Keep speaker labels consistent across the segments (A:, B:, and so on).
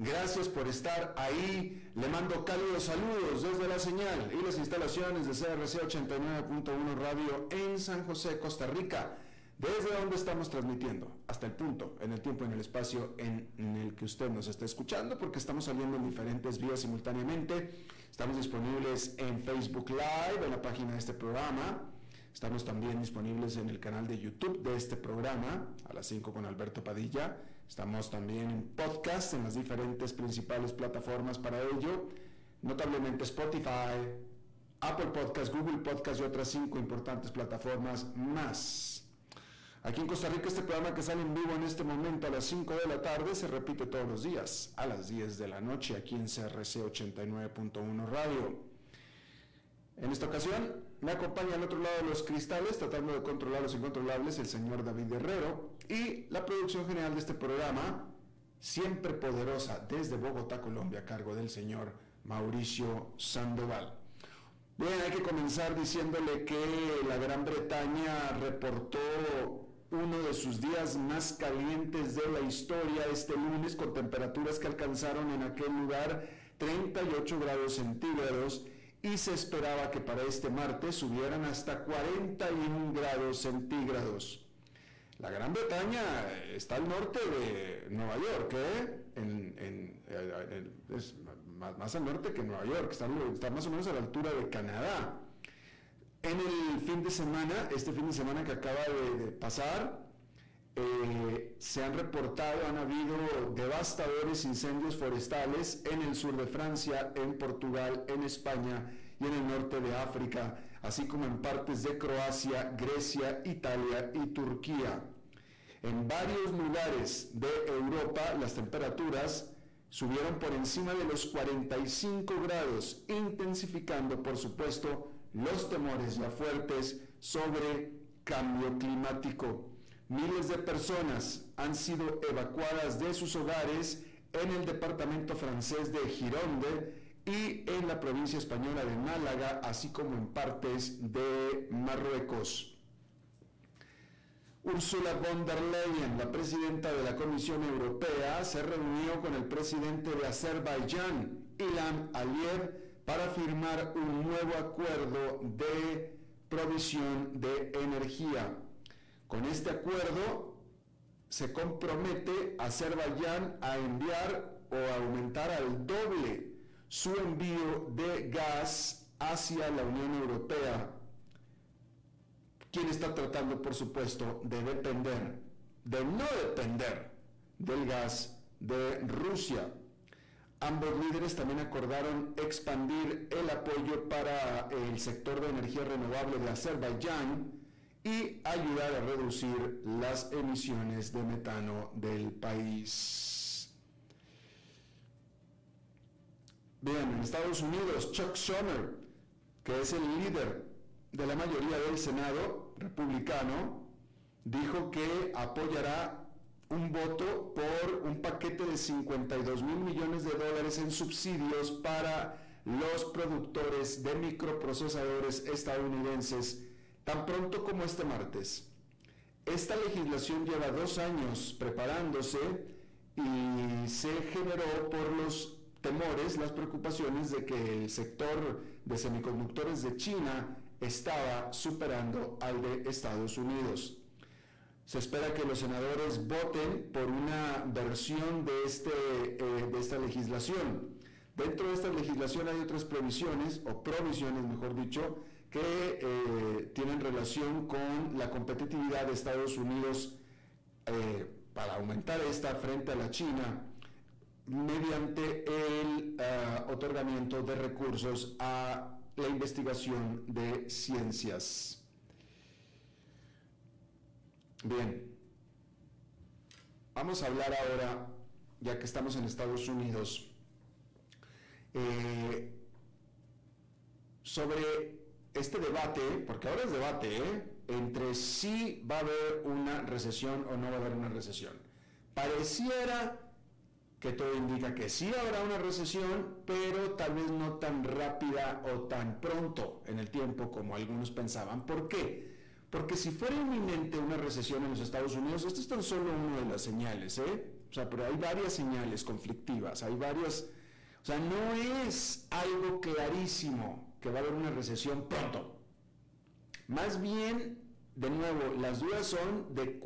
A: Gracias por estar ahí. Le mando cálidos saludos desde la señal y las instalaciones de CRC 89.1 Radio en San José, Costa Rica, desde donde estamos transmitiendo hasta el punto, en el tiempo en el espacio en, el que usted nos está escuchando, porque estamos saliendo en diferentes vías simultáneamente. Estamos disponibles en Facebook Live, en la página de este programa. Estamos también disponibles en el canal de YouTube de este programa, a las 5 con Alberto Padilla Estamos también en podcast en las diferentes principales plataformas para ello, notablemente Spotify, Apple Podcast, Google Podcast y otras cinco importantes plataformas más. Aquí en Costa Rica este programa que sale en vivo en este momento a las 5 de la tarde se repite todos los días a las 10 de la noche aquí en CRC 89.1 Radio. En esta ocasión me acompaña al otro lado de los cristales, tratando de controlar los incontrolables, el señor David Herrero y la producción general de este programa, siempre poderosa desde Bogotá, Colombia, a cargo del señor Mauricio Sandoval. Bien, hay que comenzar diciéndole que la Gran Bretaña reportó uno de sus días más calientes de la historia este lunes con temperaturas que alcanzaron en aquel lugar 38 grados centígrados y se esperaba que para este martes subieran hasta 41 grados centígrados. La Gran Bretaña está al norte de Nueva York, ¿eh? es más, al norte que Nueva York, está, más o menos a la altura de Canadá. En el fin de semana, este fin de semana que acaba de, pasar, eh, se han reportado, han habido devastadores incendios forestales en el sur de Francia, en Portugal, en España y en el norte de África, así como en partes de Croacia, Grecia, Italia y Turquía. En varios lugares de Europa las temperaturas subieron por encima de los 45 grados, intensificando, por supuesto, los temores ya fuertes sobre cambio climático. Miles de personas han sido evacuadas de sus hogares en el departamento francés de Gironde y en la provincia española de Málaga, así como en partes de Marruecos. Ursula von der Leyen, la presidenta de la Comisión Europea, se reunió con el presidente de Azerbaiyán, Ilham Aliyev, para firmar un nuevo acuerdo de provisión de energía. Con este acuerdo se compromete Azerbaiyán a enviar o aumentar al doble su envío de gas hacia la Unión Europea, quien está tratando, por supuesto, de depender, de no depender del gas de Rusia. Ambos líderes también acordaron expandir el apoyo para el sector de energía renovable de Azerbaiyán, y ayudar a reducir las emisiones de metano del país. Bien, en Estados Unidos, Chuck Schumer, que es el líder de la mayoría del Senado republicano, dijo que apoyará un voto por un paquete de 52 mil millones de dólares en subsidios para los productores de microprocesadores estadounidenses tan pronto como este martes. Esta legislación lleva dos años preparándose y se generó por los temores, las preocupaciones de que el sector de semiconductores de China estaba superando al de Estados Unidos. Se espera que los senadores voten por una versión de, este, eh, de esta legislación. Dentro de esta legislación hay otras provisiones, o provisiones mejor dicho, que eh, tienen relación con la competitividad de Estados Unidos eh, para aumentar esta frente a la China mediante el ah, otorgamiento de recursos a la investigación de ciencias. Bien, vamos a hablar ahora, ya que estamos en Estados Unidos, eh, sobre este debate, porque ahora es debate, ¿eh? entre si va a haber una recesión o no va a haber una recesión. Pareciera que todo indica que sí habrá una recesión, pero tal vez no tan rápida o tan pronto en el tiempo como algunos pensaban. ¿Por qué? Porque si fuera inminente una recesión en los Estados Unidos, esto es tan solo una de las señales, ¿eh? O sea, pero hay varias señales conflictivas, hay varias... O sea, no es algo clarísimo que va a haber una recesión pronto. Más bien de nuevo, las dudas son de,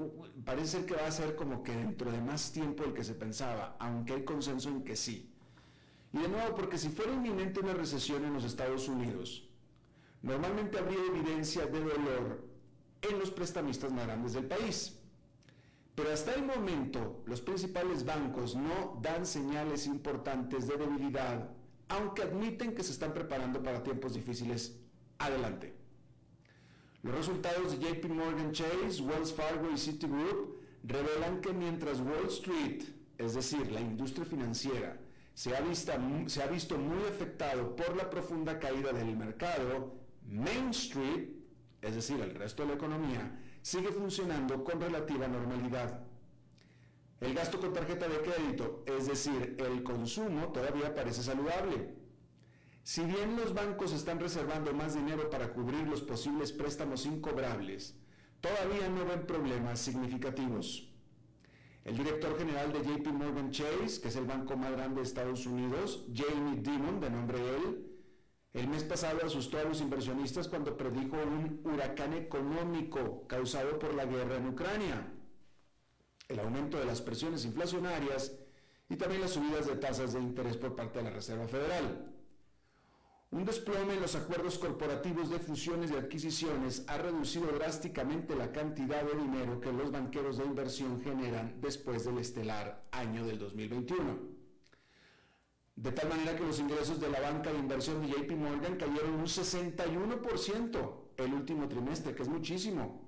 A: parece que va a ser como que dentro de más tiempo el que se pensaba, aunque hay consenso en que sí. Y de nuevo, porque si fuera inminente una recesión en los Estados Unidos, normalmente habría evidencia de dolor en los prestamistas más grandes del país. Pero hasta el momento, los principales bancos no dan señales importantes de debilidad, aunque admiten que se están preparando para tiempos difíciles adelante. Los resultados de JP Morgan Chase, Wells Fargo y Citigroup revelan que mientras Wall Street, es decir, la industria financiera, se ha, se ha visto muy afectado por la profunda caída del mercado, Main Street, es decir, el resto de la economía, sigue funcionando con relativa normalidad. El gasto con tarjeta de crédito, es decir, el consumo, todavía parece saludable. Si bien los bancos están reservando más dinero para cubrir los posibles préstamos incobrables, todavía no ven problemas significativos. El director general de JP Morgan Chase, que es el banco más grande de Estados Unidos, Jamie Dimon, de nombre él, el mes pasado asustó a los inversionistas cuando predijo un huracán económico causado por la guerra en Ucrania, el aumento de las presiones inflacionarias y también las subidas de tasas de interés por parte de la Reserva Federal. Un desplome en los acuerdos corporativos de fusiones y adquisiciones ha reducido drásticamente la cantidad de dinero que los banqueros de inversión generan después del estelar año del 2021. De tal manera que los ingresos de la banca de inversión de JP Morgan cayeron un 61% el último trimestre, que es muchísimo.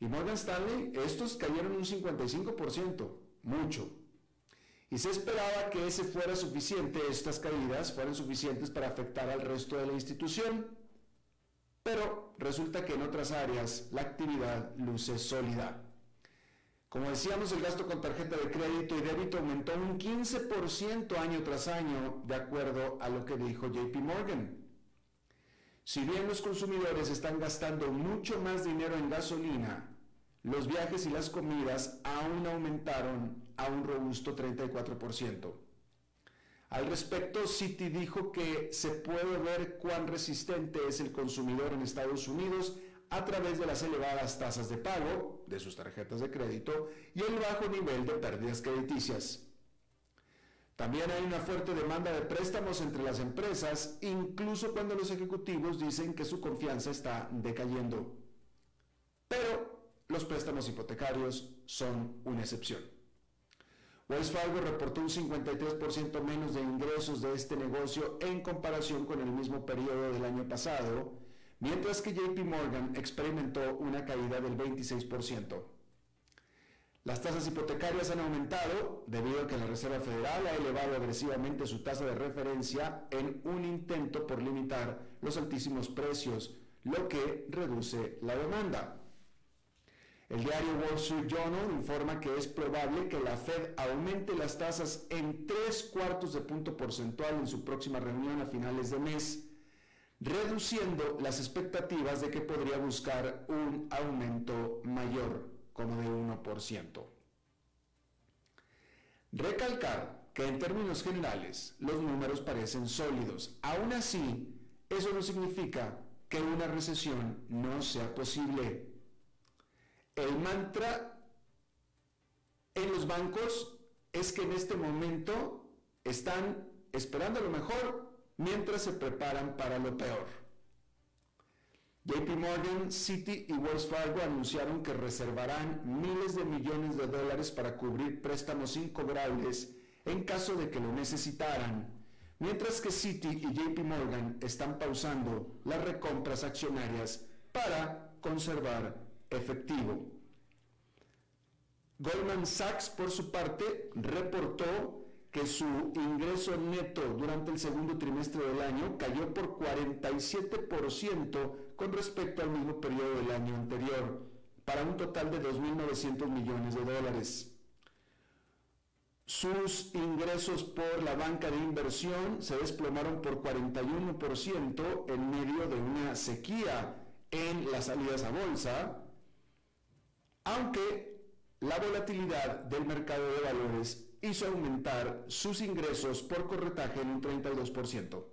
A: Y Morgan Stanley, estos cayeron un 55%, mucho. Y se esperaba que ese fuera suficiente, estas caídas fueran suficientes para afectar al resto de la institución, pero resulta que en otras áreas la actividad luce sólida. Como decíamos, el gasto con tarjeta de crédito y débito aumentó un 15% año tras año, de acuerdo a lo que dijo JP Morgan. Si bien los consumidores están gastando mucho más dinero en gasolina, los viajes y las comidas aún aumentaron a un robusto 34%. Al respecto, Citi dijo que se puede ver cuán resistente es el consumidor en Estados Unidos a través de las elevadas tasas de pago de sus tarjetas de crédito y el bajo nivel de pérdidas crediticias. También hay una fuerte demanda de préstamos entre las empresas, incluso cuando los ejecutivos dicen que su confianza está decayendo. Pero los préstamos hipotecarios son una excepción. Wells Fargo reportó un 53% menos de ingresos de este negocio en comparación con el mismo periodo del año pasado, mientras que JP Morgan experimentó una caída del 26%. Las tasas hipotecarias han aumentado debido a que la Reserva Federal ha elevado agresivamente su tasa de referencia en un intento por limitar los altísimos precios, lo que reduce la demanda. El diario Wall Street Journal informa que es probable que la Fed aumente las tasas en tres cuartos de punto porcentual en su próxima reunión a finales de mes, reduciendo las expectativas de que podría buscar un aumento mayor, como de 1%. Recalcar que en términos generales los números parecen sólidos. Aún así, eso no significa que una recesión no sea posible. El mantra en los bancos es que en este momento están esperando lo mejor mientras se preparan para lo peor. JP Morgan, Citi y Wells Fargo anunciaron que reservarán miles de millones de dólares para cubrir préstamos incobrables en caso de que lo necesitaran, mientras que Citi y JP Morgan están pausando las recompras accionarias para conservar efectivo. Goldman Sachs, por su parte, reportó que su ingreso neto durante el segundo trimestre del año cayó por 47% con respecto al mismo periodo del año anterior, para un total de 2.900 millones de dólares. Sus ingresos por la banca de inversión se desplomaron por 41% en medio de una sequía en las salidas a bolsa, aunque la volatilidad del mercado de valores hizo aumentar sus ingresos por corretaje en un 32%.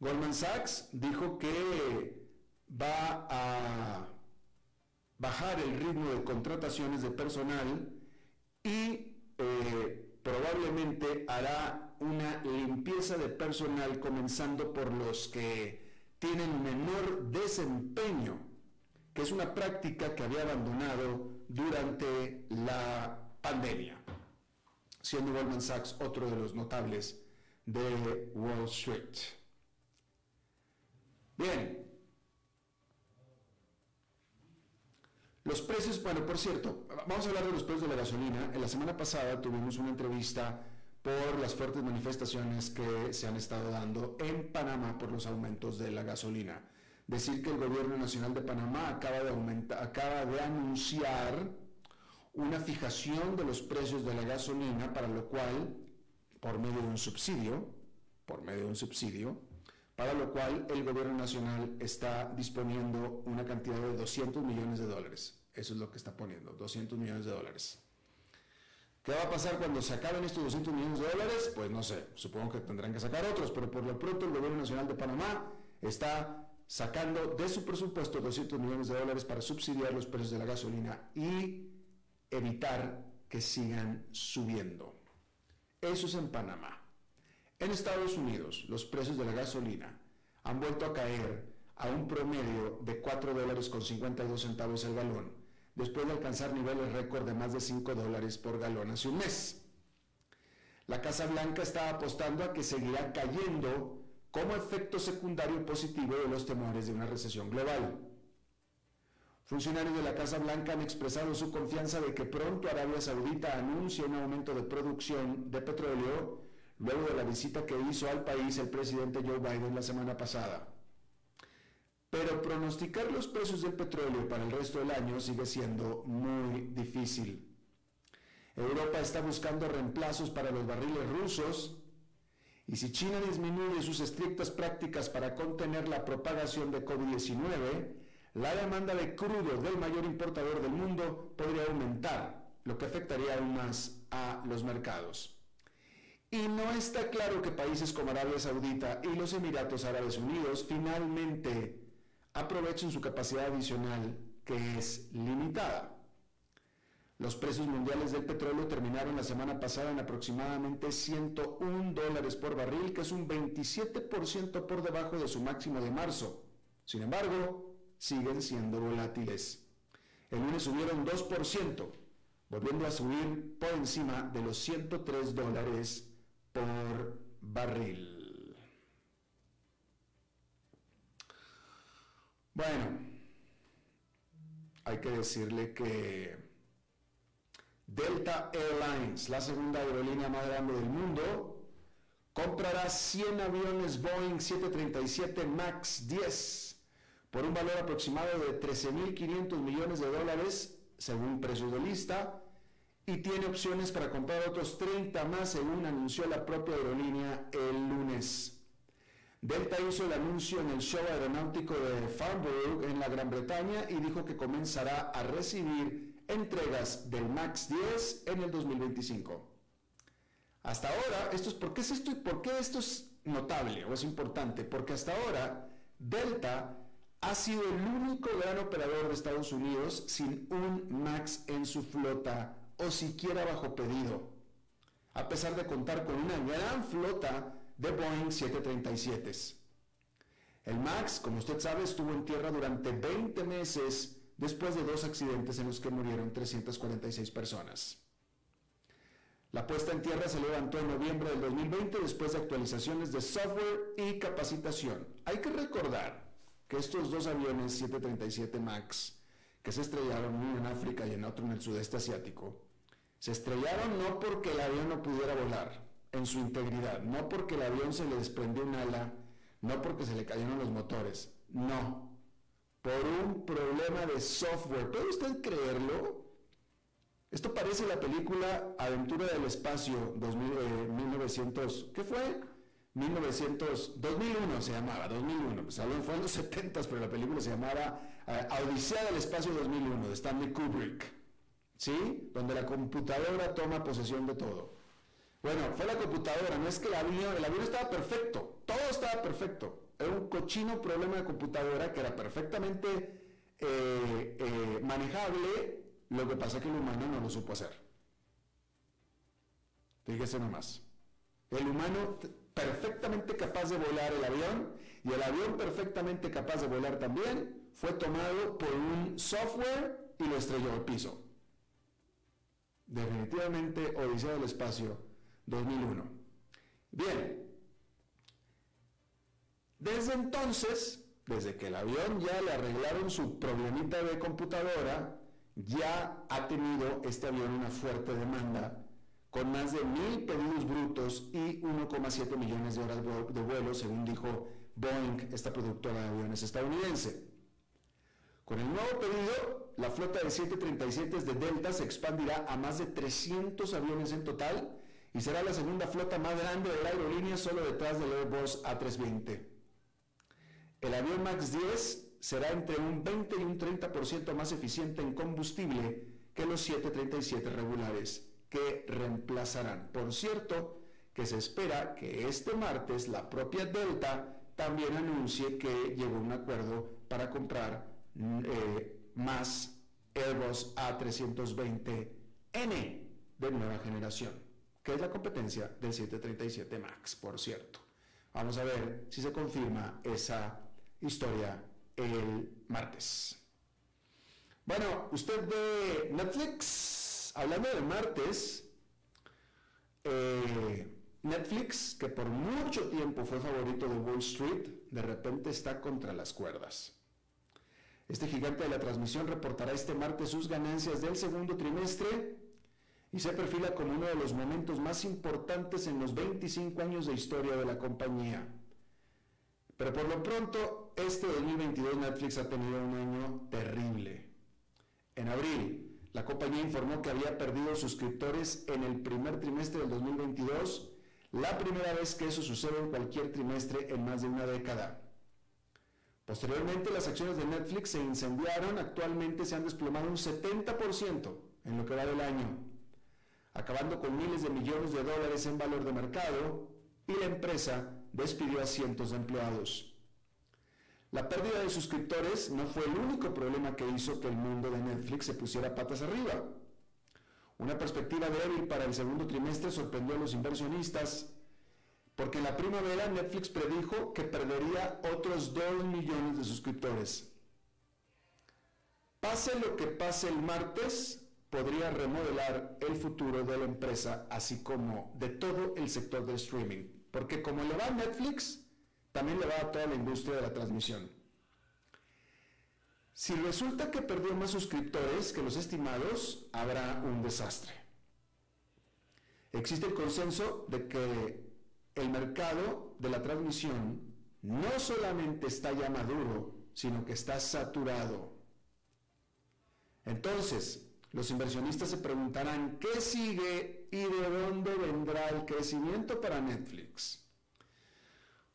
A: Goldman Sachs dijo que va a bajar el ritmo de contrataciones de personal y eh, probablemente hará una limpieza de personal comenzando por los que tienen menor desempeño, que es una práctica que había abandonado durante la pandemia siendo Goldman Sachs otro de los notables de Wall Street. Bien. Los precios, bueno, por cierto, vamos a hablar de los precios de la gasolina. En la semana pasada tuvimos una entrevista por las fuertes manifestaciones que se han estado dando en Panamá por los aumentos de la gasolina. Decir que el gobierno nacional de Panamá acaba de, acaba de anunciar una fijación de los precios de la gasolina, para lo cual, por medio de un subsidio, por medio de un subsidio, para lo cual el gobierno nacional está disponiendo una cantidad de 200 millones de dólares. Eso es lo que está poniendo, 200 millones de dólares. ¿Qué va a pasar cuando se acaben estos 200 millones de dólares? Pues no sé, supongo que tendrán que sacar otros, pero por lo pronto el gobierno nacional de Panamá está sacando de su presupuesto 200 millones de dólares para subsidiar los precios de la gasolina y evitar que sigan subiendo. Eso es en Panamá. En Estados Unidos, los precios de la gasolina han vuelto a caer a un promedio de 4 dólares con 52 centavos el galón, después de alcanzar niveles récord de más de 5 dólares por galón hace un mes. La Casa Blanca está apostando a que seguirá cayendo como efecto secundario positivo de los temores de una recesión global. Funcionarios de la Casa Blanca han expresado su confianza de que pronto Arabia Saudita anuncie un aumento de producción de petróleo luego de la visita que hizo al país el presidente Joe Biden la semana pasada. Pero pronosticar los precios del petróleo para el resto del año sigue siendo muy difícil. Europa está buscando reemplazos para los barriles rusos y si China disminuye sus estrictas prácticas para contener la propagación de COVID-19, la demanda de crudo del mayor importador del mundo podría aumentar, lo que afectaría aún más a los mercados. Y no está claro que países como Arabia Saudita y los Emiratos Árabes Unidos finalmente aprovechen su capacidad adicional que es limitada. Los precios mundiales del petróleo terminaron la semana pasada en aproximadamente 101 dólares por barril, que es un 27% por debajo de su máximo de marzo. Sin embargo, siguen siendo volátiles. El lunes subieron 2%, volviendo a subir por encima de los 103 dólares por barril. Bueno, hay que decirle que Delta Airlines, la segunda aerolínea más grande del mundo, comprará 100 aviones Boeing 737 MAX 10 por un valor aproximado de 13.500 millones de dólares, según precios de lista, y tiene opciones para comprar otros 30 más, según anunció la propia aerolínea el lunes. Delta hizo el anuncio en el show aeronáutico de Farnborough en la Gran Bretaña y dijo que comenzará a recibir entregas del MAX 10 en el 2025. Hasta ahora, esto es, ¿por qué es esto por qué esto es notable o es importante? Porque hasta ahora Delta ha sido el único gran operador de Estados Unidos sin un MAX en su flota o siquiera bajo pedido, a pesar de contar con una gran flota de Boeing 737. El MAX, como usted sabe, estuvo en tierra durante 20 meses después de dos accidentes en los que murieron 346 personas. La puesta en tierra se levantó en noviembre del 2020 después de actualizaciones de software y capacitación. Hay que recordar que estos dos aviones 737 MAX, que se estrellaron uno en África y en otro en el sudeste asiático, se estrellaron no porque el avión no pudiera volar en su integridad, no porque el avión se le desprendió un ala, no porque se le cayeron los motores, no, por un problema de software. ¿Puede usted creerlo? Esto parece la película Aventura del Espacio 1900, ¿qué fue? 1900, 2001 se llamaba, 2001, pues fue en los 70, pero la película se llamaba eh, Odisea del Espacio 2001 de Stanley Kubrick, ¿sí? Donde la computadora toma posesión de todo. Bueno, fue la computadora, no es que el avión, el avión estaba perfecto, todo estaba perfecto. Era un cochino problema de computadora que era perfectamente eh, eh, manejable lo que pasa es que el humano no lo supo hacer. Fíjese nomás. El humano perfectamente capaz de volar el avión y el avión perfectamente capaz de volar también fue tomado por un software y lo estrelló al piso. Definitivamente Odisea del Espacio 2001. Bien. Desde entonces, desde que el avión ya le arreglaron su problemita de computadora, ya ha tenido este avión una fuerte demanda con más de mil pedidos brutos y 1,7 millones de horas de vuelo, según dijo Boeing, esta productora de aviones estadounidense. Con el nuevo pedido, la flota de 737 de Delta se expandirá a más de 300 aviones en total y será la segunda flota más grande de la aerolínea solo detrás del Airbus A320. El avión MAX 10 será entre un 20 y un 30% más eficiente en combustible que los 737 regulares que reemplazarán. Por cierto, que se espera que este martes la propia Delta también anuncie que llegó a un acuerdo para comprar mm, eh, más Airbus A320N de nueva generación, que es la competencia del 737 MAX, por cierto. Vamos a ver si se confirma esa historia el martes. Bueno, usted ve Netflix, hablando de martes, eh, Netflix, que por mucho tiempo fue favorito de Wall Street, de repente está contra las cuerdas. Este gigante de la transmisión reportará este martes sus ganancias del segundo trimestre y se perfila como uno de los momentos más importantes en los 25 años de historia de la compañía. Pero por lo pronto, este 2022 Netflix ha tenido un año terrible. En abril, la compañía informó que había perdido suscriptores en el primer trimestre del 2022, la primera vez que eso sucede en cualquier trimestre en más de una década. Posteriormente, las acciones de Netflix se incendiaron, actualmente se han desplomado un 70% en lo que va del año, acabando con miles de millones de dólares en valor de mercado y la empresa despidió a cientos de empleados. La pérdida de suscriptores no fue el único problema que hizo que el mundo de Netflix se pusiera patas arriba. Una perspectiva débil para el segundo trimestre sorprendió a los inversionistas porque en la primavera Netflix predijo que perdería otros 2 millones de suscriptores. Pase lo que pase el martes, podría remodelar el futuro de la empresa, así como de todo el sector del streaming. Porque como le va a Netflix, también le va a toda la industria de la transmisión. Si resulta que perdió más suscriptores que los estimados, habrá un desastre. Existe el consenso de que el mercado de la transmisión no solamente está ya maduro, sino que está saturado. Entonces, los inversionistas se preguntarán qué sigue y de dónde vendrá el crecimiento para Netflix.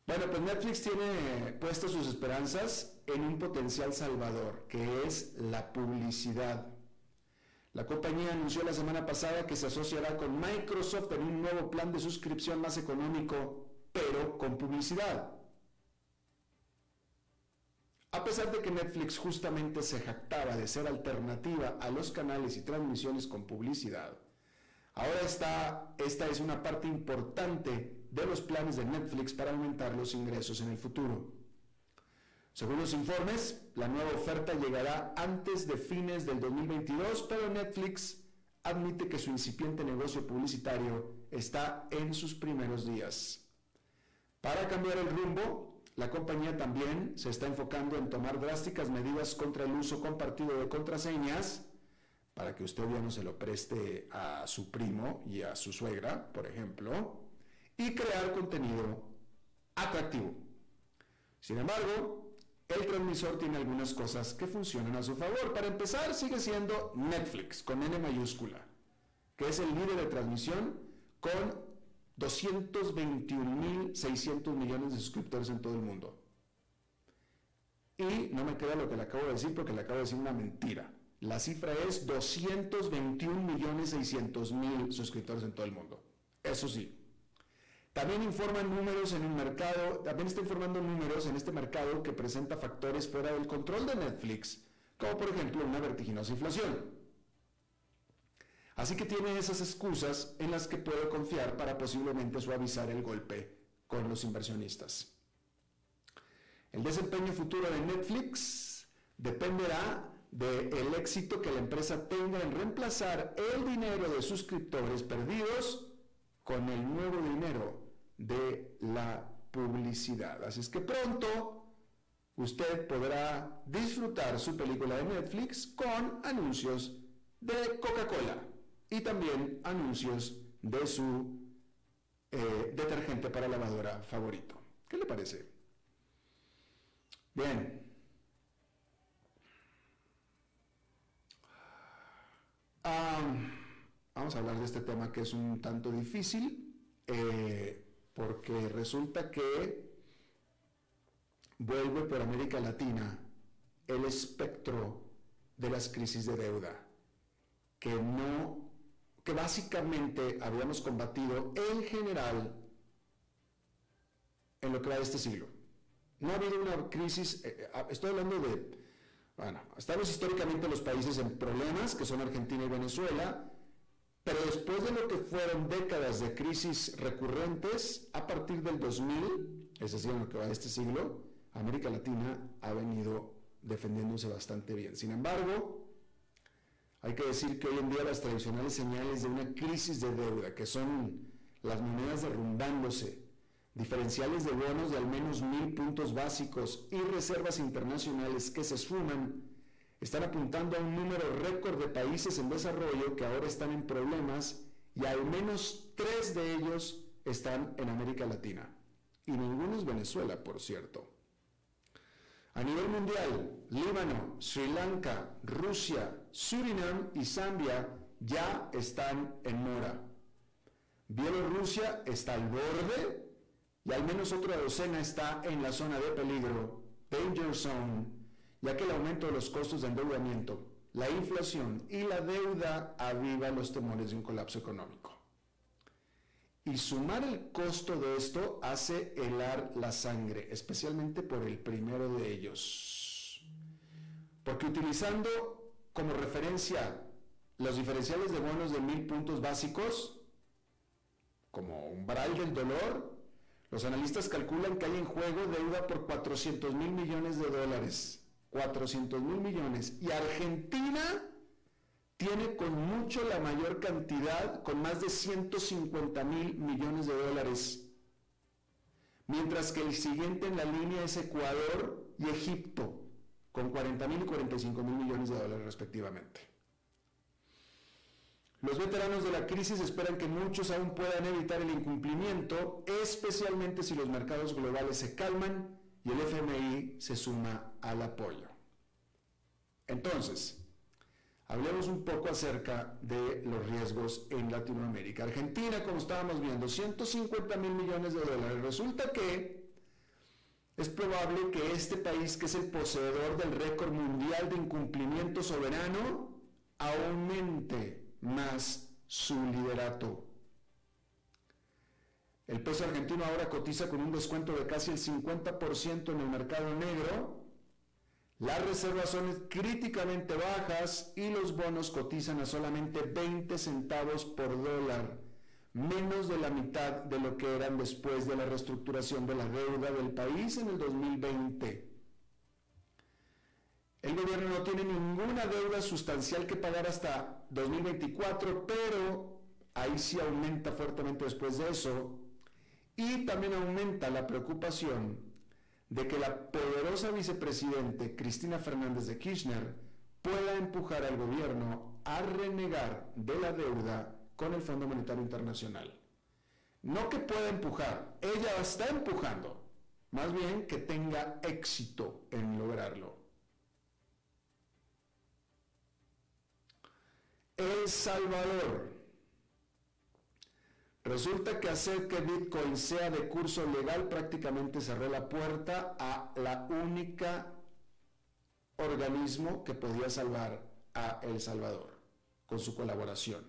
A: Bueno, pues Netflix tiene puestas sus esperanzas en un potencial salvador, que es la publicidad. La compañía anunció la semana pasada que se asociará con Microsoft en un nuevo plan de suscripción más económico, pero con publicidad. A pesar de que Netflix justamente se jactaba de ser alternativa a los canales y transmisiones con publicidad, ahora está, esta es una parte importante de los planes de Netflix para aumentar los ingresos en el futuro. Según los informes, la nueva oferta llegará antes de fines del 2022, pero Netflix admite que su incipiente negocio publicitario está en sus primeros días. Para cambiar el rumbo, la compañía también se está enfocando en tomar drásticas medidas contra el uso compartido de contraseñas para que usted ya no se lo preste a su primo y a su suegra, por ejemplo, y crear contenido atractivo. Sin embargo, el transmisor tiene algunas cosas que funcionan a su favor. Para empezar, sigue siendo Netflix, con N mayúscula, que es el líder de transmisión con 221.600 millones de suscriptores en todo el mundo. Y no me queda lo que le acabo de decir porque le acabo de decir una mentira. La cifra es 221.600.000 suscriptores en todo el mundo. Eso sí. También informan números en un mercado, también está informando números en este mercado que presenta factores fuera del control de Netflix, como por ejemplo una vertiginosa inflación. Así que tiene esas excusas en las que puede confiar para posiblemente suavizar el golpe con los inversionistas. El desempeño futuro de Netflix dependerá del éxito que la empresa tenga en reemplazar el dinero de suscriptores perdidos con el nuevo dinero de la publicidad. Así es que pronto usted podrá disfrutar su película de Netflix con anuncios de Coca-Cola y también anuncios de su eh, detergente para lavadora favorito. ¿Qué le parece? Bien. Vamos a hablar de este tema que es un tanto difícil eh, porque resulta que vuelve por América Latina el espectro de las crisis de deuda que no que básicamente habíamos combatido en general en lo que va de este siglo. No ha habido una crisis, eh, eh, estoy hablando de, bueno, estamos históricamente los países en problemas, que son Argentina y Venezuela, pero después de lo que fueron décadas de crisis recurrentes, a partir del 2000, es decir, en lo que va de este siglo, América Latina ha venido defendiéndose bastante bien. Sin embargo, hay que decir que hoy en día las tradicionales señales de una crisis de deuda, que son las monedas derrumbándose, diferenciales de bonos de al menos mil puntos básicos y reservas internacionales que se suman, están apuntando a un número récord de países en desarrollo que ahora están en problemas y al menos tres de ellos están en América Latina. Y ninguno es Venezuela, por cierto. A nivel mundial, Líbano, Sri Lanka, Rusia, Surinam y Zambia ya están en mora. Bielorrusia está al borde y al menos otra docena está en la zona de peligro, danger zone, ya que el aumento de los costos de endeudamiento, la inflación y la deuda avivan los temores de un colapso económico. Y sumar el costo de esto hace helar la sangre, especialmente por el primero de ellos. Porque utilizando como referencia los diferenciales de bonos de mil puntos básicos, como umbral del dolor, los analistas calculan que hay en juego deuda por 400 mil millones de dólares. 400 mil millones. Y Argentina tiene con mucho la mayor cantidad, con más de 150 mil millones de dólares, mientras que el siguiente en la línea es Ecuador y Egipto, con 40 mil y 45 mil millones de dólares respectivamente. Los veteranos de la crisis esperan que muchos aún puedan evitar el incumplimiento, especialmente si los mercados globales se calman y el FMI se suma al apoyo. Entonces, Hablemos un poco acerca de los riesgos en Latinoamérica. Argentina, como estábamos viendo, 150 mil millones de dólares. Resulta que es probable que este país, que es el poseedor del récord mundial de incumplimiento soberano, aumente más su liderato. El peso argentino ahora cotiza con un descuento de casi el 50% en el mercado negro. Las reservas son críticamente bajas y los bonos cotizan a solamente 20 centavos por dólar, menos de la mitad de lo que eran después de la reestructuración de la deuda del país en el 2020. El gobierno no tiene ninguna deuda sustancial que pagar hasta 2024, pero ahí sí aumenta fuertemente después de eso y también aumenta la preocupación de que la poderosa vicepresidente Cristina Fernández de Kirchner pueda empujar al gobierno a renegar de la deuda con el Fondo Monetario Internacional. No que pueda empujar, ella está empujando, más bien que tenga éxito en lograrlo. El Salvador Resulta que hacer que Bitcoin sea de curso legal prácticamente cerró la puerta a la única organismo que podía salvar a El Salvador con su colaboración,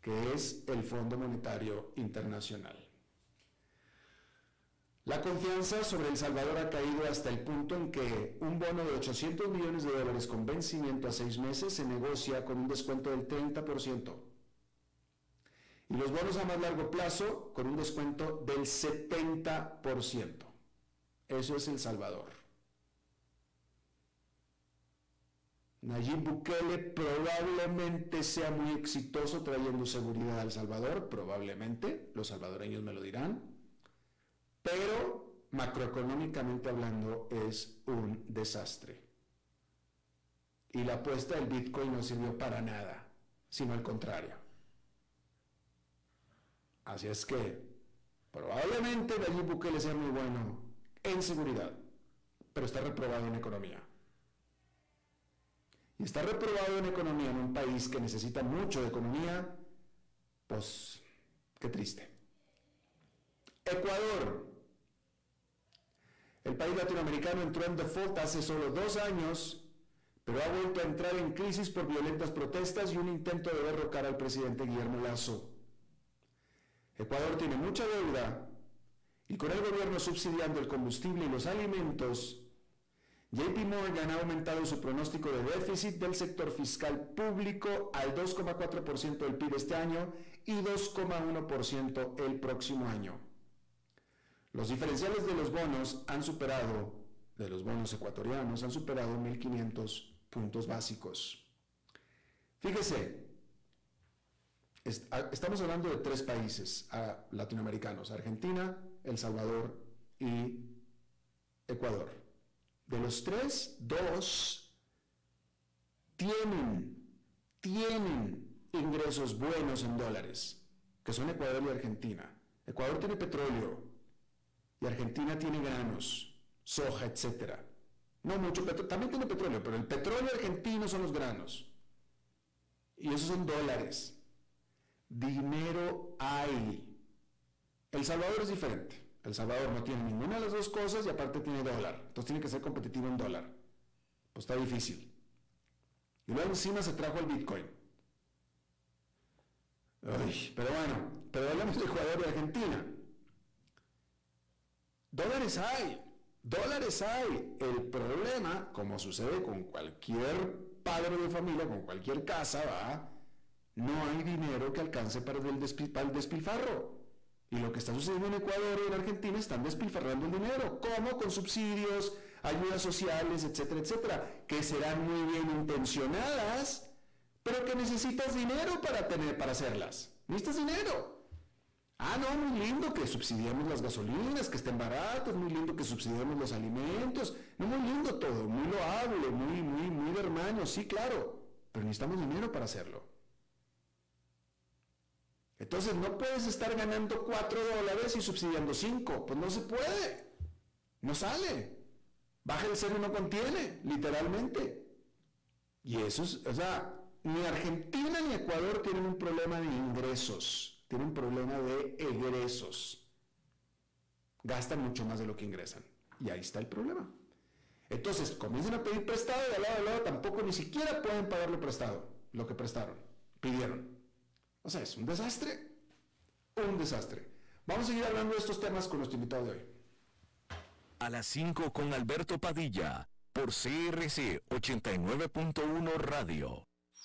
A: que es el Fondo Monetario Internacional. La confianza sobre El Salvador ha caído hasta el punto en que un bono de 800 millones de dólares con vencimiento a seis meses se negocia con un descuento del 30% y los bonos a más largo plazo con un descuento del 70%. Eso es El Salvador. Nayib Bukele probablemente sea muy exitoso trayendo seguridad al Salvador, probablemente, los salvadoreños me lo dirán, pero macroeconómicamente hablando es un desastre. Y la apuesta del Bitcoin no sirvió para nada, sino al contrario. Así es que probablemente Nayib Bukele sea muy bueno en seguridad, pero está reprobado en economía. Y está reprobado en economía en un país que necesita mucho de economía, pues qué triste. Ecuador. El país latinoamericano entró en default hace solo dos años, pero ha vuelto a entrar en crisis por violentas protestas y un intento de derrocar al presidente Guillermo Lazo. Ecuador tiene mucha deuda y con el gobierno subsidiando el combustible y los alimentos, JP Morgan ha aumentado su pronóstico de déficit del sector fiscal público al 2,4% del PIB este año y 2,1% el próximo año. Los diferenciales de los bonos han superado, de los bonos ecuatorianos, han superado 1.500 puntos básicos. Fíjese, Estamos hablando de tres países latinoamericanos, Argentina, El Salvador y Ecuador. De los tres, dos tienen, tienen ingresos buenos en dólares, que son Ecuador y Argentina. Ecuador tiene petróleo y Argentina tiene granos, soja, etc. No mucho petróleo, también tiene petróleo, pero el petróleo argentino son los granos. Y esos son dólares dinero hay. El Salvador es diferente. El Salvador no tiene ninguna de las dos cosas y aparte tiene dólar. Entonces tiene que ser competitivo en dólar. Pues está difícil. Y luego encima se trajo el Bitcoin. pero bueno, pero hablamos de Ecuador y Argentina. Dólares hay, dólares hay. El problema, como sucede con cualquier padre de familia, con cualquier casa, va, no hay dinero que alcance para el, despilfarro. Y lo que está sucediendo en Ecuador y en Argentina están despilfarrando el dinero. ¿Cómo? Con subsidios, ayudas sociales, etcétera, etcétera, que serán muy bien intencionadas, pero que necesitas dinero para tener, para hacerlas. Necesitas dinero. Ah, no, muy lindo que subsidiemos las gasolinas, que estén baratas, muy lindo que subsidiemos los alimentos, muy lindo todo, muy loable, muy, muy, muy hermano, sí, claro, pero necesitamos dinero para hacerlo. Entonces no puedes estar ganando 4 dólares y subsidiando 5. Pues no se puede. No sale. Baja el cero y no contiene, literalmente. Y eso es, o sea, ni Argentina ni Ecuador tienen un problema de ingresos, tienen un problema de egresos. Gastan mucho más de lo que ingresan. Y ahí está el problema. Entonces, comienzan a pedir prestado y al lado al lado tampoco ni siquiera pueden pagarlo prestado. lo que prestaron, pidieron. O sea, es un desastre, un desastre. Vamos a seguir hablando de estos temas con nuestro invitado de hoy.
B: A las 5 con Alberto Padilla, por CRC 89.1 Radio.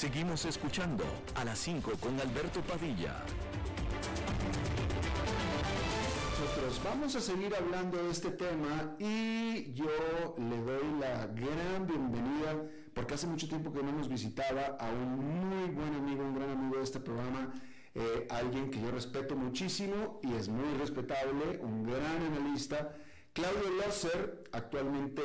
B: Seguimos escuchando a las 5 con Alberto Padilla.
A: Nosotros vamos a seguir hablando de este tema y yo le doy la gran bienvenida, porque hace mucho tiempo que no nos visitaba, a un muy buen amigo, un gran amigo de este programa, eh, alguien que yo respeto muchísimo y es muy respetable, un gran analista, Claudio Losser, actualmente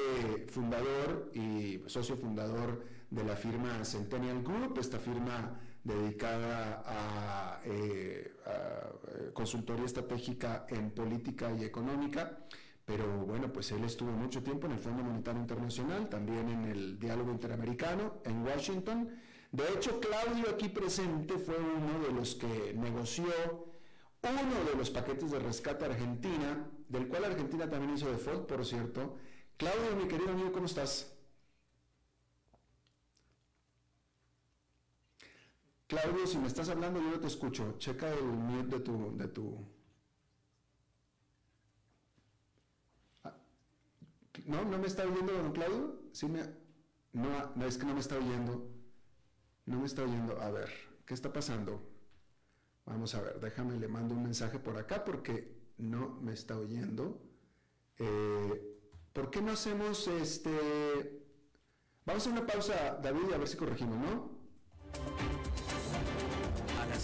A: fundador y socio fundador de la firma Centennial Group, esta firma dedicada a, eh, eh, consultoría estratégica en política y económica. Pero bueno, pues él estuvo mucho tiempo en el Fondo Monetario Internacional, también en el Diálogo Interamericano en Washington. De hecho, Claudio aquí presente fue uno de los que negoció uno de los paquetes de rescate Argentina, del cual Argentina también hizo default, por cierto. Claudio, mi querido amigo, ¿cómo estás? Claudio, si me estás hablando, yo no te escucho. Checa el mute de tu... De tu... Ah, ¿No? ¿No me está oyendo, don Claudio? Sí me... No, es que no me está oyendo. No me está oyendo. A ver, ¿qué está pasando? Vamos a ver, déjame, le mando un mensaje por acá porque no me está oyendo. Eh, ¿Por qué no hacemos este... Vamos a una pausa, David, a ver si corregimos, ¿no?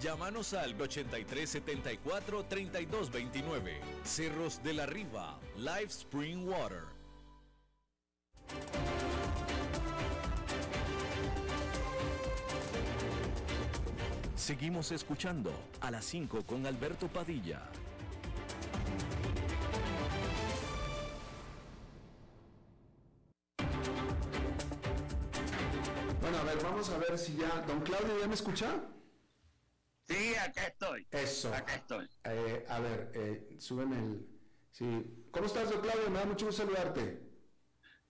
B: Llámanos al 8374 3229. Cerros de la Riva, Live Spring Water. Seguimos escuchando a las 5 con Alberto Padilla.
A: Bueno, a ver, vamos a ver si ya... Don Claudio, ¿ya me escucha?
C: Sí, acá estoy.
A: Eso.
C: Acá estoy.
A: Eh, a ver, eh, súbeme el... Sí. ¿Cómo estás, don Claudio? Me da mucho gusto saludarte.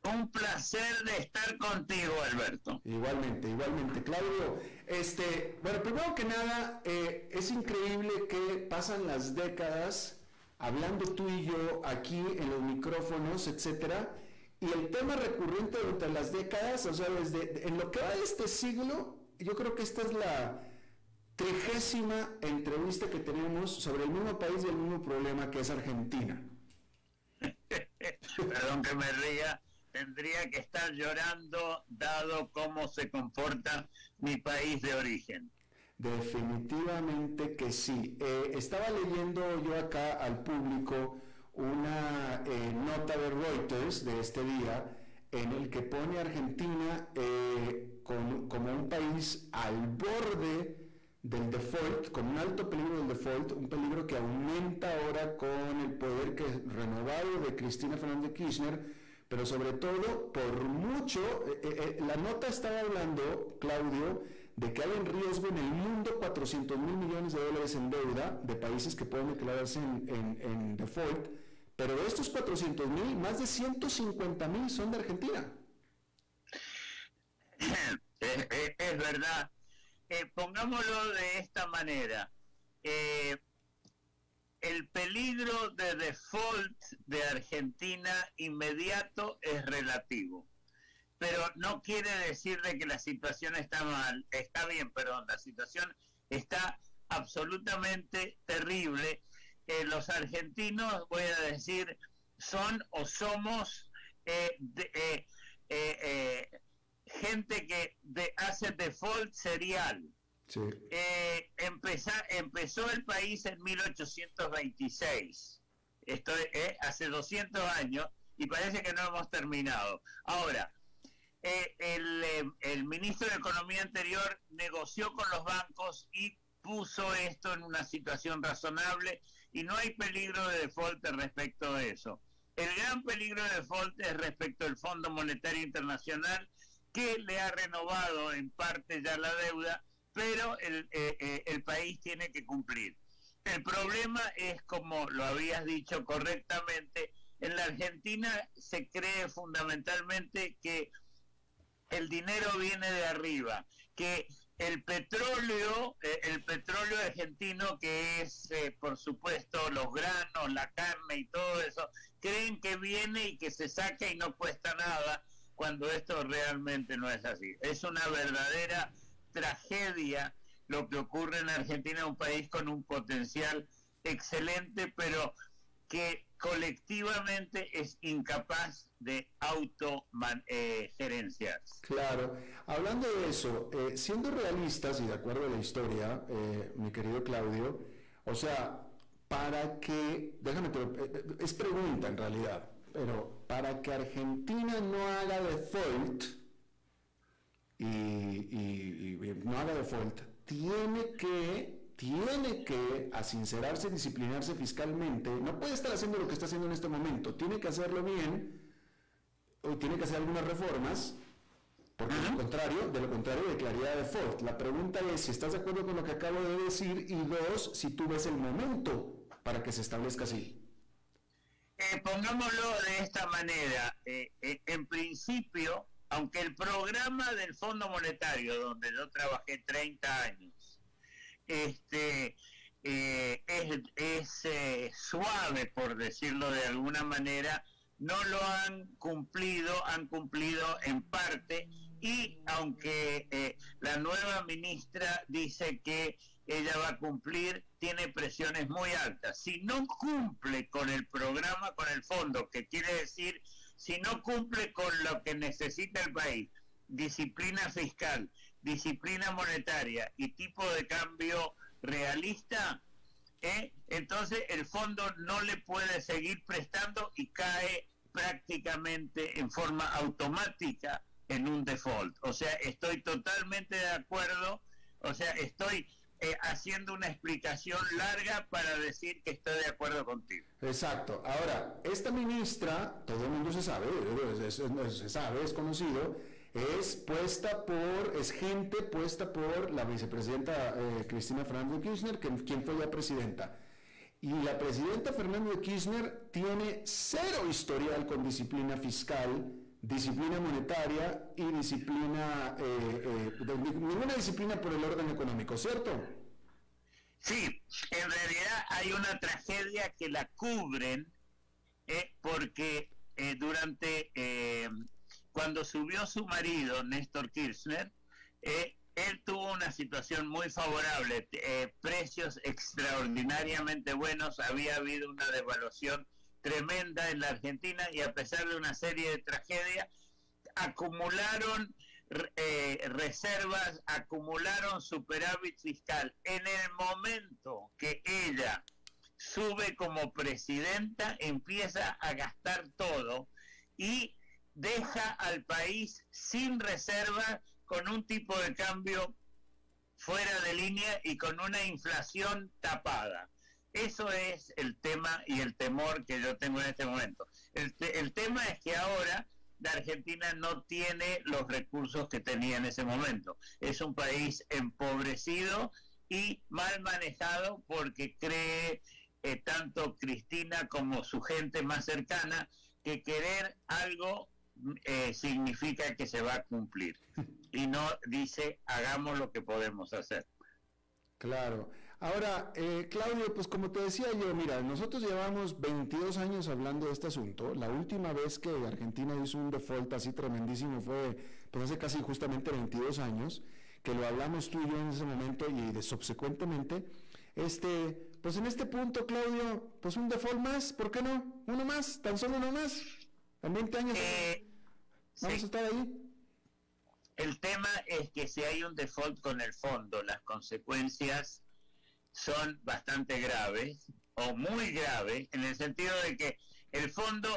C: Un placer de estar contigo, Alberto.
A: Igualmente, igualmente. Claudio, este, bueno, primero que nada, eh, es increíble que pasan las décadas hablando tú y yo aquí en los micrófonos, etcétera, y el tema recurrente durante las décadas, o sea, desde en lo que va de este siglo, yo creo que esta es la trigésima entrevista que tenemos sobre el mismo país y el mismo problema que es Argentina.
C: Perdón que me ría, tendría que estar llorando dado cómo se comporta mi país de origen.
A: Definitivamente que sí. Eh, estaba leyendo yo acá al público una eh, nota de Reuters de este día en el que pone a Argentina eh, como un país al borde del default, con un alto peligro del default, un peligro que aumenta ahora con el poder que, renovado de Cristina Fernández de Kirchner, pero sobre todo por mucho, la nota estaba hablando, Claudio, de que hay en riesgo en el mundo 400 mil millones de dólares en deuda de países que pueden declararse en, default, pero de estos 400 mil, más de 150 mil son de Argentina.
C: Es, verdad. Eh, pongámoslo de esta manera. Eh, el peligro de default de Argentina inmediato es relativo pero no quiere decir de que la situación está mal, está bien, perdón, la situación está absolutamente terrible. Eh, los argentinos, voy a decir, son o somos gente que hace default serial. empezó el país en 1826, esto hace 200 años, y parece que no hemos terminado. Ahora, eh, eh, el, ministro de Economía anterior negoció con los bancos y puso esto en una situación razonable y no hay peligro de default respecto de eso. El gran peligro de default es respecto al Fondo Monetario Internacional que le ha renovado en parte ya la deuda, pero el, eh, el país tiene que cumplir. El problema es, como lo habías dicho correctamente, en la Argentina se cree fundamentalmente que el dinero viene de arriba, que el petróleo, eh, el petróleo argentino que es, eh, por supuesto, los granos, la carne y todo eso, creen que viene y que se saca y no cuesta nada, cuando esto realmente no es así. Es una verdadera tragedia lo que ocurre en Argentina, un país con un potencial excelente, pero que colectivamente es incapaz de autogerenciar.
A: claro. Hablando de eso, eh, siendo realistas y de acuerdo a la historia, eh, mi querido Claudio, o sea, para que, déjame, eh, es pregunta en realidad, pero para que Argentina no haga default y, y no haga default, tiene que tiene que asincerarse, disciplinarse fiscalmente, no puede estar haciendo lo que está haciendo en este momento, tiene que hacerlo bien, o tiene que hacer algunas reformas, porque de lo contrario, de lo contrario declararía default. La pregunta es si estás de acuerdo con lo que acabo de decir y dos, si tú ves el momento para que se establezca así.
C: Eh, pongámoslo de esta manera. Eh, eh, en principio, aunque el programa del Fondo Monetario, donde yo trabajé 30 años, este, es, eh, suave, por decirlo de alguna manera, no lo han cumplido, han cumplido en parte y aunque la nueva ministra dice que ella va a cumplir, tiene presiones muy altas. Si no cumple con el programa, con el fondo, que quiere decir, si no cumple con lo que necesita el país, disciplina fiscal, disciplina monetaria y tipo de cambio realista, ¿eh? entonces el fondo no le puede seguir prestando y cae prácticamente en forma automática en un default. O sea, estoy totalmente de acuerdo, o sea, estoy eh, haciendo una explicación larga para decir que estoy de acuerdo contigo.
A: Exacto. Ahora, esta ministra, todo el mundo se sabe, se sabe, es conocido, es puesta por, es gente puesta por la vicepresidenta eh, Cristina Fernández de Kirchner, quien fue ya presidenta. Y la presidenta Fernández de Kirchner tiene cero historial con disciplina fiscal, disciplina monetaria y disciplina, eh, eh, ninguna disciplina por el orden económico, ¿cierto?
C: Sí, en realidad hay una tragedia que la cubren porque durante cuando subió su marido, Néstor Kirchner, eh, él tuvo una situación muy favorable, eh, precios extraordinariamente buenos, había habido una devaluación tremenda en la Argentina y a pesar de una serie de tragedias, acumularon eh, reservas, acumularon superávit fiscal. En el momento que ella sube como presidenta, empieza a gastar todo y deja al país sin reservas, con un tipo de cambio fuera de línea y con una inflación tapada. Eso es el tema y el temor que yo tengo en este momento. El, tema es que ahora la Argentina no tiene los recursos que tenía en ese momento. Es un país empobrecido y mal manejado porque cree eh, tanto Cristina como su gente más cercana que querer algo eh, significa que se va a cumplir y no dice hagamos lo que podemos hacer.
A: Claro. Ahora, eh, Claudio, pues como te decía yo, mira, nosotros llevamos 22 años hablando de este asunto. La última vez que Argentina hizo un default así tremendísimo fue pues hace casi justamente 22 años, que lo hablamos tú y yo en ese momento y de subsecuentemente. Este, pues en este punto, Claudio, pues un default más, ¿por qué no? Uno más, tan solo uno más. En 20 años
C: Eh,
A: vamos
C: sí.
A: a estar ahí.
C: El tema es que si hay un default con el fondo, las consecuencias son bastante graves o muy graves, en el sentido de que el fondo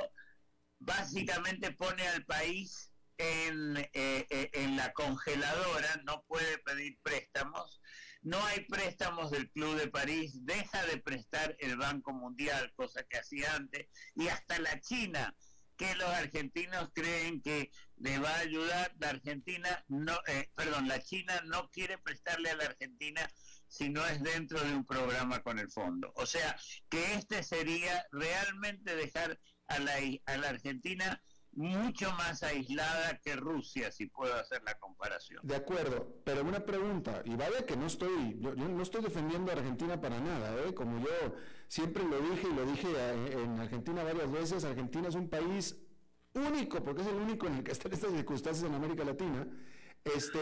C: básicamente pone al país en, eh, eh, en la congeladora, no puede pedir préstamos, no hay préstamos del Club de París, deja de prestar el Banco Mundial, cosa que hacía antes, y hasta la China, que los argentinos creen que le va a ayudar, la Argentina no, eh, perdón, la China no quiere prestarle a la Argentina si no es dentro de un programa con el fondo. O sea, que este sería realmente dejar a la, Argentina mucho más aislada que Rusia, si puedo hacer la comparación.
A: De acuerdo, pero una pregunta, y vaya que no estoy, yo, yo no estoy defendiendo a Argentina para nada, ¿eh? como yo siempre lo dije y lo dije en Argentina varias veces, Argentina es un país único, porque es el único en el que están estas circunstancias en América Latina, este,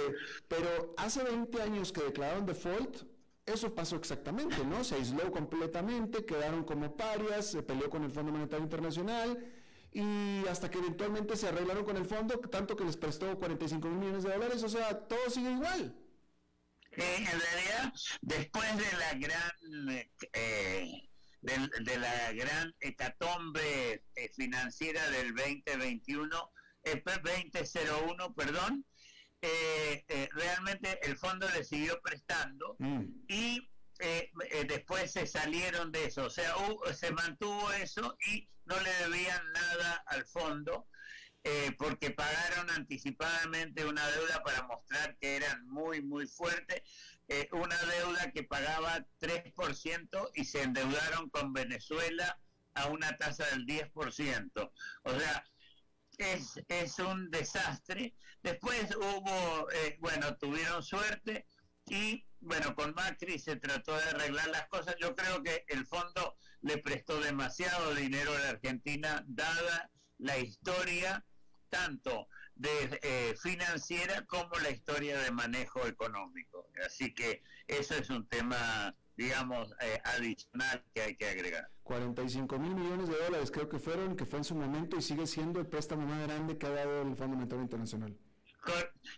A: pero hace 20 años que declararon default, eso pasó exactamente, ¿no? Se aisló completamente, quedaron como parias, se peleó con el Fondo Monetario Internacional, y hasta que eventualmente se arreglaron con el fondo, tanto que les prestó 45 mil millones de dólares, o sea, todo sigue igual.
C: Eh, en realidad, después de la gran eh, de, de, la gran hecatombe eh, financiera del 2021, eh, 2001, perdón, eh, realmente el fondo le siguió prestando mm. y después se salieron de eso, o sea, uh, se mantuvo eso y no le debían nada al fondo. Eh, porque pagaron anticipadamente una deuda para mostrar que eran muy, muy fuertes, eh, una deuda que pagaba 3% y se endeudaron con Venezuela a una tasa del 10%. O sea, es, es un desastre. Después hubo, eh, bueno, tuvieron suerte y, bueno, con Macri se trató de arreglar las cosas. Yo creo que el fondo le prestó demasiado dinero a la Argentina, dada la historia tanto de eh, financiera como la historia de manejo económico. Así que eso es un tema, digamos, eh, adicional que hay que agregar.
A: 45 mil millones de dólares creo que fueron, que fue en su momento y sigue siendo el préstamo más grande que ha dado el Fondo Monetario Internacional.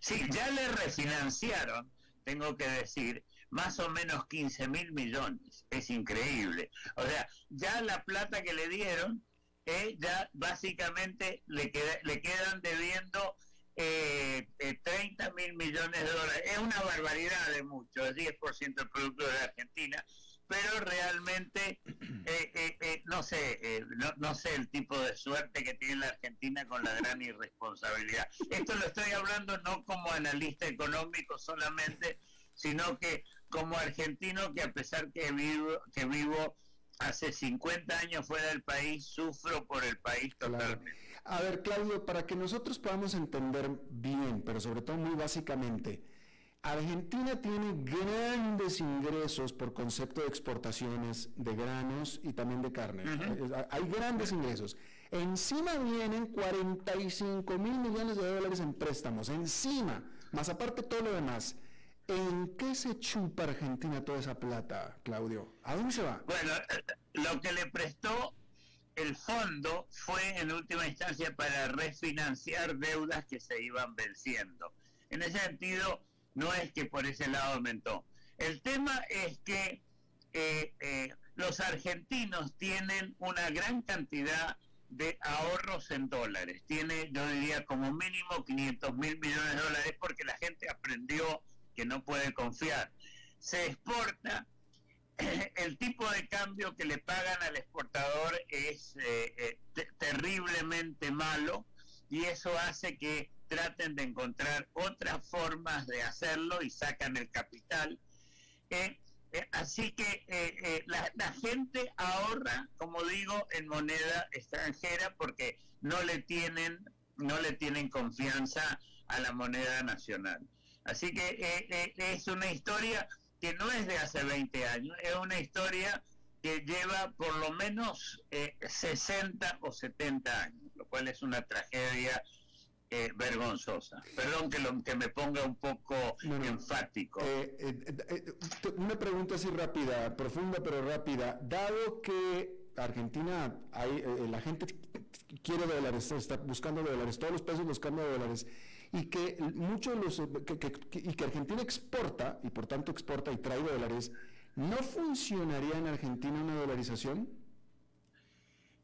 C: Sí, ya le refinanciaron, tengo que decir, más o menos 15 mil millones. Es increíble. O sea, ya la plata que le dieron eh, ya básicamente le, queda, le quedan debiendo eh, eh, 30 mil millones de dólares. Es una barbaridad de mucho, es 10% del producto de Argentina, pero realmente, eh, no sé, no, no, sé el tipo de suerte que tiene la Argentina con la gran irresponsabilidad. Esto lo estoy hablando no como analista económico solamente, sino que como argentino que a pesar que vivo, que vivo hace 50 años fuera del país, sufro por el país totalmente.
A: Claro. A ver, Claudio, para que nosotros podamos entender bien, pero sobre todo muy básicamente, Argentina tiene grandes ingresos por concepto de exportaciones de granos y también de carne. Uh -huh. Hay grandes ingresos. Encima vienen 45 mil millones de dólares en préstamos, encima, más aparte todo lo demás. ¿En qué se chupa Argentina toda esa plata, Claudio? ¿A dónde se va?
C: Bueno, lo que le prestó el fondo fue en última instancia para refinanciar deudas que se iban venciendo. En ese sentido, no es que por ese lado aumentó. El tema es que eh, eh, los argentinos tienen una gran cantidad de ahorros en dólares. Tiene, yo diría, como mínimo 500 mil millones de dólares porque la gente aprendió que no puede confiar. Se exporta, el tipo de cambio que le pagan al exportador es eh, terriblemente malo y eso hace que traten de encontrar otras formas de hacerlo y sacan el capital. Eh, eh, así que eh, eh, la, gente ahorra, como digo, en moneda extranjera porque no le tienen no le tienen confianza a la moneda nacional. Así que es una historia que no es de hace 20 años, es una historia que lleva por lo menos 60 o 70 años, lo cual es una tragedia eh, vergonzosa. Perdón que, lo, que me ponga un poco enfático.
A: Eh, eh, una pregunta así rápida, profunda pero rápida. Dado que Argentina, hay, la gente quiere dólares, está buscando dólares, todos los pesos de dólares, y que muchos los, y que Argentina exporta, y por tanto exporta y trae dólares, ¿no funcionaría en Argentina una dolarización?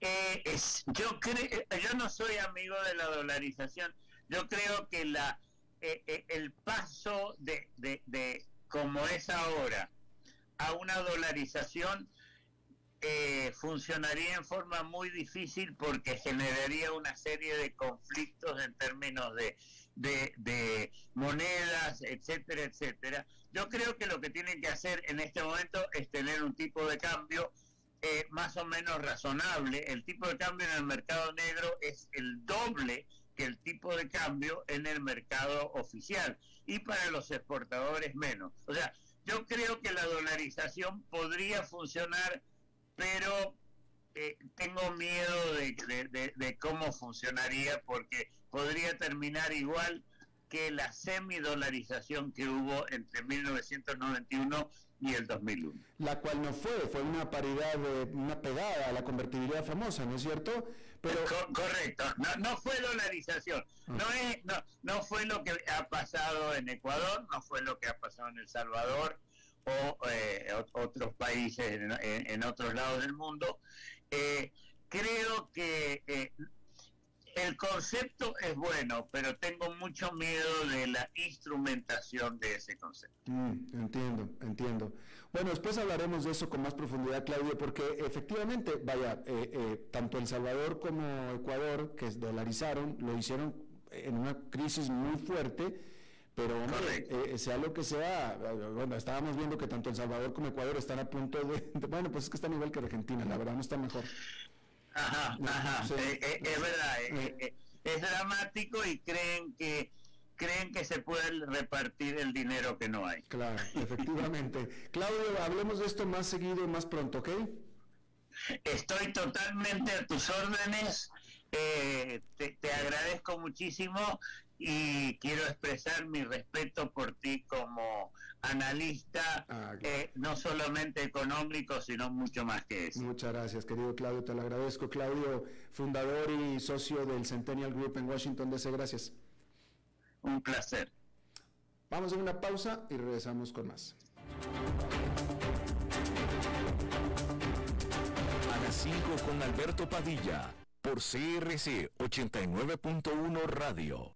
C: Eh, es, yo creo, yo no soy amigo de la dolarización. Yo creo que la eh, eh, el paso de, de, como es ahora a una dolarización funcionaría en forma muy difícil porque generaría una serie de conflictos en términos de, de, de, monedas, etcétera, etcétera. Yo creo que lo que tienen que hacer en este momento es tener un tipo de cambio más o menos razonable. El tipo de cambio en el mercado negro es el doble que el tipo de cambio en el mercado oficial y para los exportadores menos. O sea, yo creo que la dolarización podría funcionar, pero eh, tengo miedo de, de, cómo funcionaría porque podría terminar igual que la semidolarización que hubo entre 1991 el 2001.
A: La cual no fue, fue una paridad, de, una pegada a la convertibilidad famosa, ¿no es cierto?
C: Pero... correcto, no, no fue dolarización, ah. no, es, no, no fue lo que ha pasado en Ecuador, no fue lo que ha pasado en El Salvador o eh, otros países en, otros lados del mundo. Eh, creo que eh, el concepto es bueno, pero tengo mucho miedo de la instrumentación de ese concepto.
A: Mm, entiendo, entiendo. Bueno, después hablaremos de eso con más profundidad, Claudio, porque efectivamente, vaya, eh, eh, tanto El Salvador como Ecuador, que dolarizaron, lo hicieron en una crisis muy fuerte. Pero eh, sea lo que sea, bueno, estábamos viendo que tanto El Salvador como Ecuador están a punto de, bueno, pues es que están igual que Argentina, la verdad no está mejor.
C: Ajá, ajá, eh, eh, es verdad, eh, es dramático y creen que creen que se puede repartir el dinero que no hay.
A: Claro, efectivamente. Claudio, hablemos de esto más seguido y más pronto, ¿ok?
C: Estoy totalmente a tus órdenes. te, te, agradezco muchísimo y quiero expresar mi respeto por ti como analista, ah, eh, no solamente económico, sino mucho más que eso.
A: Muchas gracias, querido Claudio, te lo agradezco. Claudio, fundador y socio del Centennial Group en Washington DC, gracias.
C: Un placer.
A: Vamos a una pausa y regresamos con más.
B: A las 5 con Alberto Padilla, por CRC 89.1 Radio.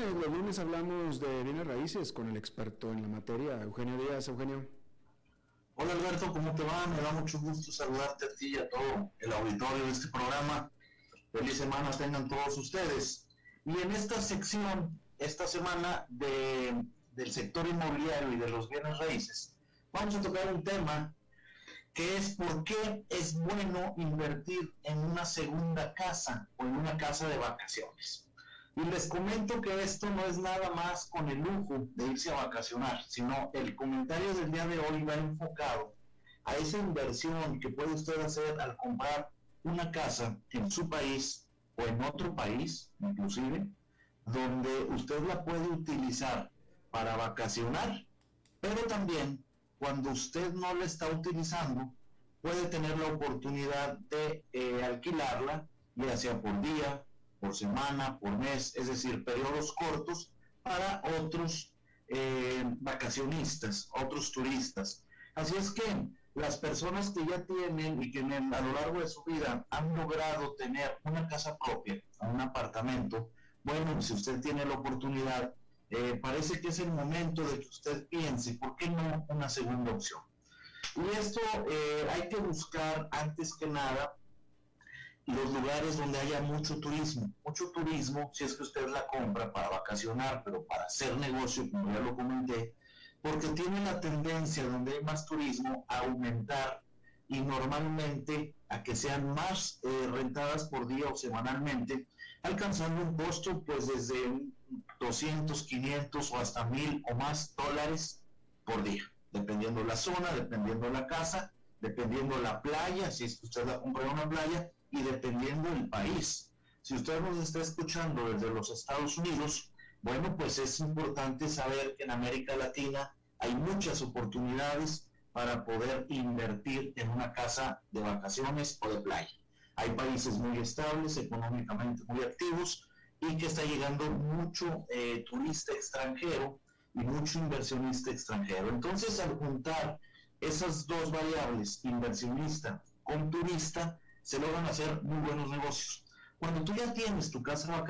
A: Bueno, los lunes hablamos de bienes raíces con el experto en la materia, Eugenio Díaz. Eugenio.
D: Hola Alberto, ¿cómo te va? Me da mucho gusto saludarte a ti y a todo el auditorio de este programa. Feliz semana tengan todos ustedes. Y en esta sección, esta semana de, del sector inmobiliario y de los bienes raíces, vamos a tocar un tema que es por qué es bueno invertir en una segunda casa o en una casa de vacaciones. Y les comento que esto no es nada más con el lujo de irse a vacacionar, sino el comentario del día de hoy va enfocado a esa inversión que puede usted hacer al comprar una casa en su país o en otro país, inclusive, donde usted la puede utilizar para vacacionar, pero también cuando usted no la está utilizando, puede tener la oportunidad de eh, alquilarla, ya sea por día, por semana, por mes, es decir, periodos cortos para otros eh, vacacionistas, otros turistas. Así es que las personas que ya tienen y que a lo largo de su vida han logrado tener una casa propia, un apartamento, bueno, si usted tiene la oportunidad, eh, parece que es el momento de que usted piense, ¿por qué no una segunda opción? Y esto eh, hay que buscar antes que nada los lugares donde haya mucho turismo. Mucho turismo, si es que usted la compra para vacacionar, pero para hacer negocio, como ya lo comenté, porque tiene la tendencia donde hay más turismo a aumentar y normalmente a que sean más eh, rentadas por día o semanalmente, alcanzando un costo pues desde 200, 500 o hasta 1000 o más dólares por día, dependiendo la zona, dependiendo la casa, dependiendo la playa, si es que usted la compra en una playa, y dependiendo del país. Si usted nos está escuchando desde los Estados Unidos, bueno, pues es importante saber que en América Latina hay muchas oportunidades para poder invertir en una casa de vacaciones o de playa. Hay países muy estables, económicamente muy activos y que está llegando mucho eh, turista extranjero y mucho inversionista extranjero. Entonces, al juntar esas dos variables, inversionista con turista, se logran hacer muy buenos negocios. Cuando tú ya tienes tu casa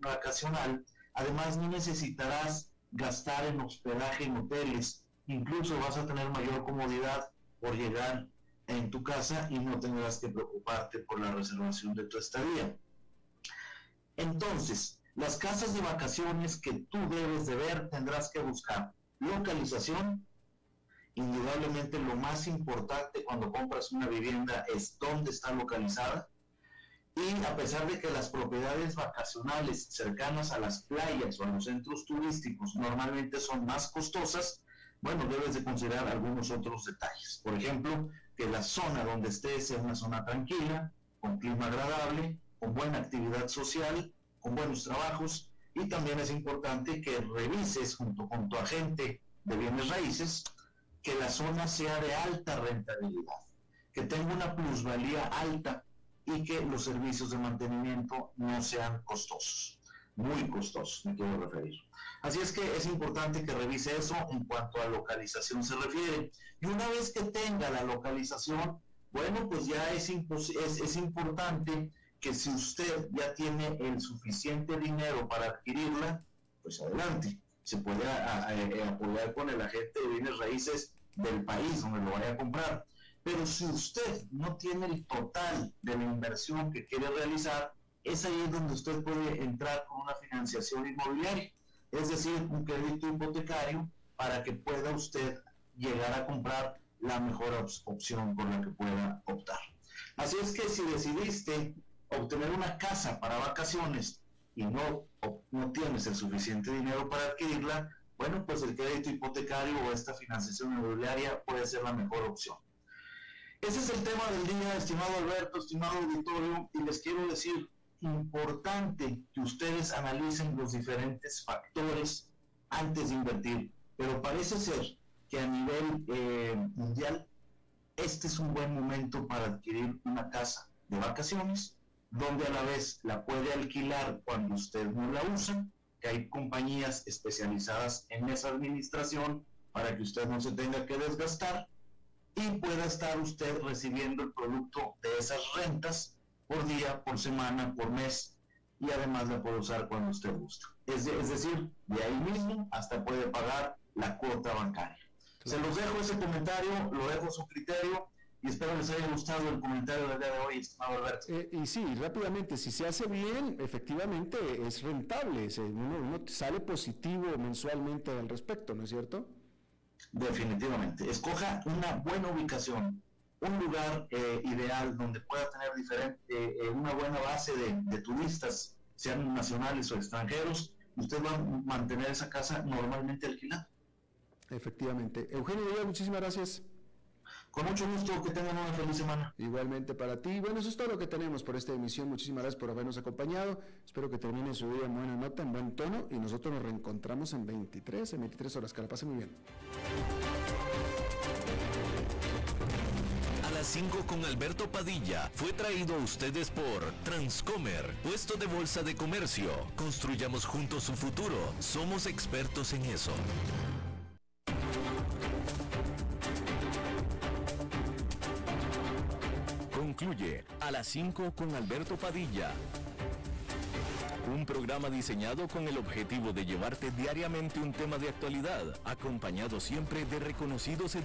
D: vacacional, además no necesitarás gastar en hospedaje en hoteles, incluso vas a tener mayor comodidad por llegar en tu casa y no tendrás que preocuparte por la reservación de tu estadía. Entonces, las casas de vacaciones que tú debes de ver tendrás que buscar localización, indudablemente lo más importante cuando compras una vivienda es dónde está localizada. Y a pesar de que las propiedades vacacionales cercanas a las playas o a los centros turísticos normalmente son más costosas, bueno, debes de considerar algunos otros detalles. Por ejemplo, que la zona donde estés sea una zona tranquila, con clima agradable, con buena actividad social, con buenos trabajos. Y también es importante que revises junto con tu agente de bienes raíces que la zona sea de alta rentabilidad, que tenga una plusvalía alta y que los servicios de mantenimiento no sean costosos, muy costosos, me quiero referir. Así es que es importante que revise eso en cuanto a localización se refiere. Y una vez que tenga la localización, bueno, pues ya es, es, es importante que si usted ya tiene el suficiente dinero para adquirirla, pues adelante se puede apoyar con el agente de bienes raíces del país donde lo vaya a comprar. Pero si usted no tiene el total de la inversión que quiere realizar, es ahí donde usted puede entrar con una financiación inmobiliaria, es decir, un crédito hipotecario para que pueda usted llegar a comprar la mejor opción por la que pueda optar. Así es que si decidiste obtener una casa para vacaciones y no, no tienes el suficiente dinero para adquirirla, bueno, pues el crédito hipotecario o esta financiación inmobiliaria puede ser la mejor opción. Ese es el tema del día, estimado Alberto, estimado auditorio, y les quiero decir, importante que ustedes analicen los diferentes factores antes de invertir, pero parece ser que a nivel eh, mundial este es un buen momento para adquirir una casa de vacaciones, donde a la vez la puede alquilar cuando usted no la usa hay compañías especializadas en esa administración para que usted no se tenga que desgastar y pueda estar usted recibiendo el producto de esas rentas por día, por semana, por mes y además la puede usar cuando usted gusta. Es, es decir, de ahí mismo hasta puede pagar la cuota bancaria. Se los dejo ese comentario, lo dejo a su criterio y espero les haya gustado el comentario del día de hoy, estimado Alberto.
A: Eh, y sí, rápidamente, si se hace bien, efectivamente es rentable, se- uno, uno sale positivo mensualmente al respecto, ¿no es cierto?
D: Definitivamente. Escoja una buena ubicación, un lugar eh, ideal donde pueda tener diferente, eh, una buena base de, de turistas, sean nacionales o extranjeros. Usted va a mantener esa casa normalmente alquilada.
A: Efectivamente. Eugenio Díaz, muchísimas gracias.
D: Con mucho gusto, que tengan una feliz semana.
A: Igualmente para ti. Bueno, eso es todo lo que tenemos por esta emisión. Muchísimas gracias por habernos acompañado. Espero que termine su día en buena nota, en buen tono. Y nosotros nos reencontramos en 23, en 23 horas. Que la pase muy bien.
B: A las 5 con Alberto Padilla fue traído a ustedes por Transcomer, puesto de bolsa de comercio. Construyamos juntos su futuro. Somos expertos en eso. Concluye a las 5 con Alberto Padilla. Un programa diseñado con el objetivo de llevarte diariamente un tema de actualidad, acompañado siempre de reconocidos